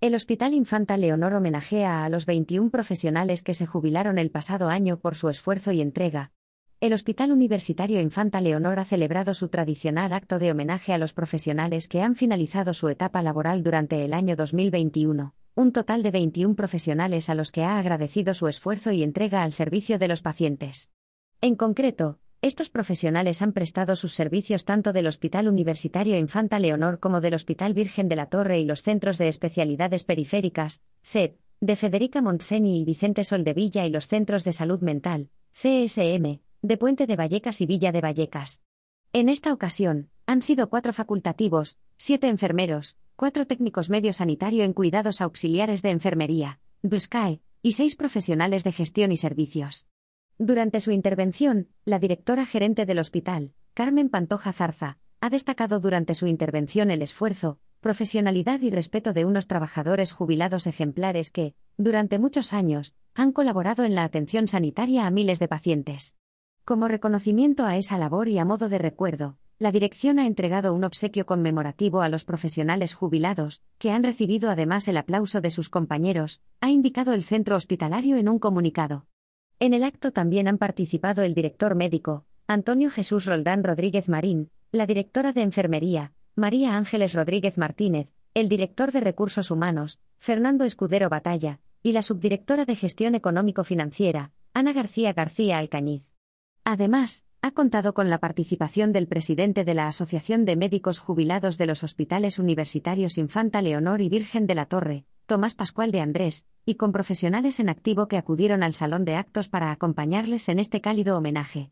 El Hospital Infanta Leonor homenajea a los 21 profesionales que se jubilaron el pasado año por su esfuerzo y entrega. El Hospital Universitario Infanta Leonor ha celebrado su tradicional acto de homenaje a los profesionales que han finalizado su etapa laboral durante el año 2021, un total de 21 profesionales a los que ha agradecido su esfuerzo y entrega al servicio de los pacientes. En concreto, estos profesionales han prestado sus servicios tanto del Hospital Universitario Infanta Leonor como del Hospital Virgen de la Torre y los Centros de Especialidades Periféricas, CEP, de Federica Montseny y Vicente Soldevilla y los Centros de Salud Mental, CSM, de Puente de Vallecas y Villa de Vallecas. En esta ocasión, han sido cuatro facultativos, siete enfermeros, cuatro técnicos medio sanitario en cuidados auxiliares de enfermería, BUSCAE, y seis profesionales de gestión y servicios. Durante su intervención, la directora gerente del hospital, Carmen Pantoja Zarza, ha destacado durante su intervención el esfuerzo, profesionalidad y respeto de unos trabajadores jubilados ejemplares que, durante muchos años, han colaborado en la atención sanitaria a miles de pacientes. Como reconocimiento a esa labor y a modo de recuerdo, la dirección ha entregado un obsequio conmemorativo a los profesionales jubilados, que han recibido además el aplauso de sus compañeros, ha indicado el centro hospitalario en un comunicado. En el acto también han participado el director médico, Antonio Jesús Roldán Rodríguez Marín, la directora de Enfermería, María Ángeles Rodríguez Martínez, el director de Recursos Humanos, Fernando Escudero Batalla, y la subdirectora de Gestión Económico-Financiera, Ana García García Alcañiz. Además, ha contado con la participación del presidente de la Asociación de Médicos Jubilados de los Hospitales Universitarios Infanta Leonor y Virgen de la Torre, Tomás Pascual de Andrés, y con profesionales en activo que acudieron al salón de actos para acompañarles en este cálido homenaje.